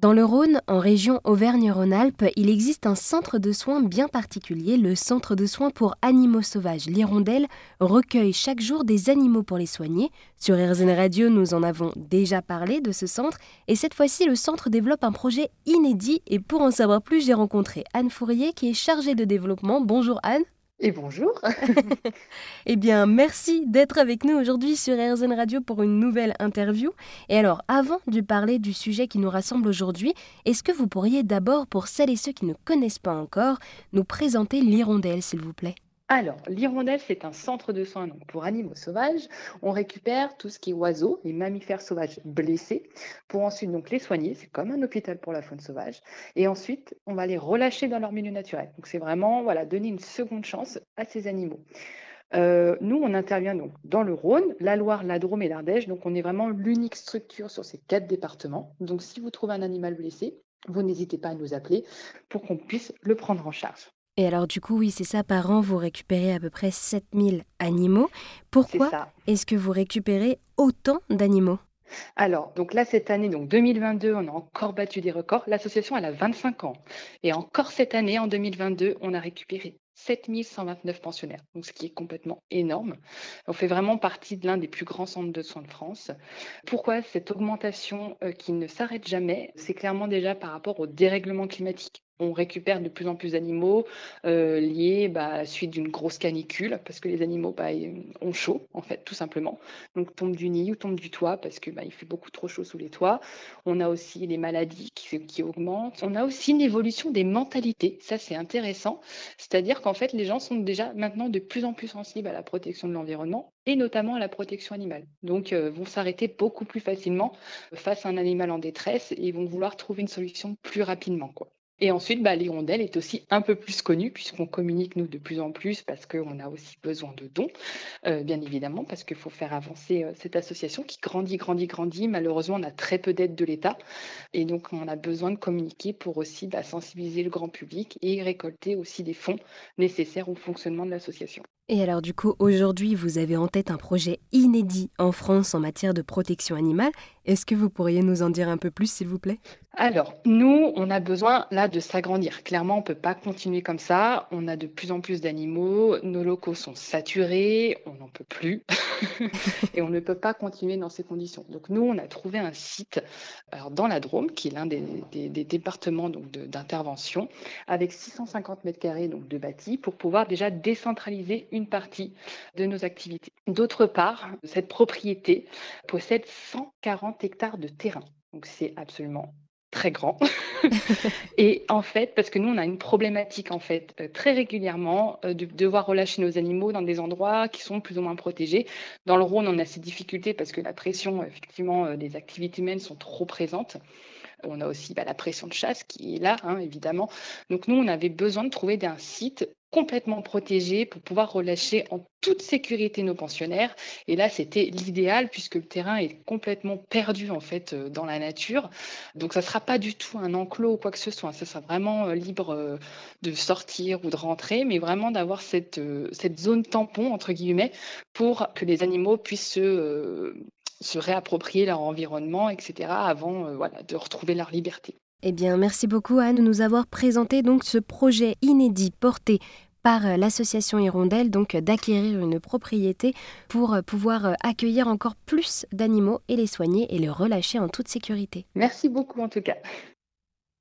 Dans le Rhône, en région Auvergne-Rhône-Alpes, il existe un centre de soins bien particulier, le Centre de soins pour animaux sauvages. L'Hirondelle recueille chaque jour des animaux pour les soigner. Sur RZN Radio, nous en avons déjà parlé de ce centre. Et cette fois-ci, le centre développe un projet inédit. Et pour en savoir plus, j'ai rencontré Anne Fourier, qui est chargée de développement. Bonjour Anne. Et bonjour. eh bien, merci d'être avec nous aujourd'hui sur RZN Radio pour une nouvelle interview. Et alors, avant de parler du sujet qui nous rassemble aujourd'hui, est-ce que vous pourriez d'abord, pour celles et ceux qui ne connaissent pas encore, nous présenter l'hirondelle, s'il vous plaît? Alors, l'hirondelle, c'est un centre de soins pour animaux sauvages. On récupère tout ce qui est oiseaux, les mammifères sauvages blessés, pour ensuite les soigner. C'est comme un hôpital pour la faune sauvage. Et ensuite, on va les relâcher dans leur milieu naturel. Donc, c'est vraiment voilà, donner une seconde chance à ces animaux. Euh, nous, on intervient donc dans le Rhône, la Loire, la Drôme et l'Ardèche. Donc, on est vraiment l'unique structure sur ces quatre départements. Donc, si vous trouvez un animal blessé, vous n'hésitez pas à nous appeler pour qu'on puisse le prendre en charge. Et alors du coup, oui, c'est ça, par an, vous récupérez à peu près 7000 animaux. Pourquoi est-ce que vous récupérez autant d'animaux? Alors, donc là, cette année, donc 2022, on a encore battu des records. L'association, elle a 25 ans. Et encore cette année, en 2022, on a récupéré 7129 pensionnaires, donc ce qui est complètement énorme. On fait vraiment partie de l'un des plus grands centres de soins de France. Pourquoi cette augmentation euh, qui ne s'arrête jamais? C'est clairement déjà par rapport au dérèglement climatique on récupère de plus en plus d'animaux euh, liés bah, à la suite d'une grosse canicule, parce que les animaux bah, ont chaud, en fait, tout simplement. Donc, tombent du nid ou tombent du toit, parce qu'il bah, fait beaucoup trop chaud sous les toits. On a aussi les maladies qui, augmentent. On a aussi une évolution des mentalités. Ça, c'est intéressant. C'est-à-dire qu'en fait, les gens sont déjà maintenant de plus en plus sensibles à la protection de l'environnement et notamment à la protection animale. Donc, euh, vont s'arrêter beaucoup plus facilement face à un animal en détresse et vont vouloir trouver une solution plus rapidement. Et ensuite, bah, l'hirondelle est aussi un peu plus connue puisqu'on communique nous de plus en plus parce qu'on a aussi besoin de dons, euh, bien évidemment, parce qu'il faut faire avancer euh, cette association qui grandit, grandit, grandit. Malheureusement, on a très peu d'aide de l'État et donc on a besoin de communiquer pour aussi bah, sensibiliser le grand public et récolter aussi des fonds nécessaires au fonctionnement de l'association. Et alors du coup, aujourd'hui, vous avez en tête un projet inédit en France en matière de protection animale. Est-ce que vous pourriez nous en dire un peu plus, s'il vous plaît? Alors, nous, on a besoin là de s'agrandir. Clairement, on ne peut pas continuer comme ça. On a de plus en plus d'animaux. Nos locaux sont saturés. On n'en peut plus. et on ne peut pas continuer dans ces conditions. Donc, nous, on a trouvé un site alors, dans la Drôme, qui est l'un des, départements d'intervention, avec 650 mètres carrés de bâti, pour pouvoir déjà décentraliser une partie de nos activités. D'autre part, cette propriété possède 140 hectares de terrain. Donc c'est absolument très grand. et en fait, parce que nous, on a une problématique, en fait, euh, très régulièrement, euh, de devoir relâcher nos animaux dans des endroits qui sont plus ou moins protégés. Dans le Rhône, on a ces difficultés parce que la pression, effectivement, euh, des activités humaines sont trop présentes. On a aussi bah, la pression de chasse qui est là, hein, évidemment. Donc nous, on avait besoin de trouver un site complètement protégé pour pouvoir relâcher en toute sécurité nos pensionnaires. Et là, c'était l'idéal puisque le terrain est complètement perdu en fait euh, dans la nature. Donc, ça ne sera pas du tout un enclos ou quoi que ce soit. Ça sera vraiment euh, libre euh, de sortir ou de rentrer, mais vraiment d'avoir cette, cette zone tampon entre guillemets pour que les animaux puissent se, se réapproprier leur environnement, etc. avant voilà, de retrouver leur liberté. Eh bien, merci beaucoup Anne de nous avoir présenté donc ce projet inédit porté par euh, l'association Hirondelle, donc d'acquérir une propriété pour euh, pouvoir euh, accueillir encore plus d'animaux et les soigner et les relâcher en toute sécurité. Merci beaucoup en tout cas.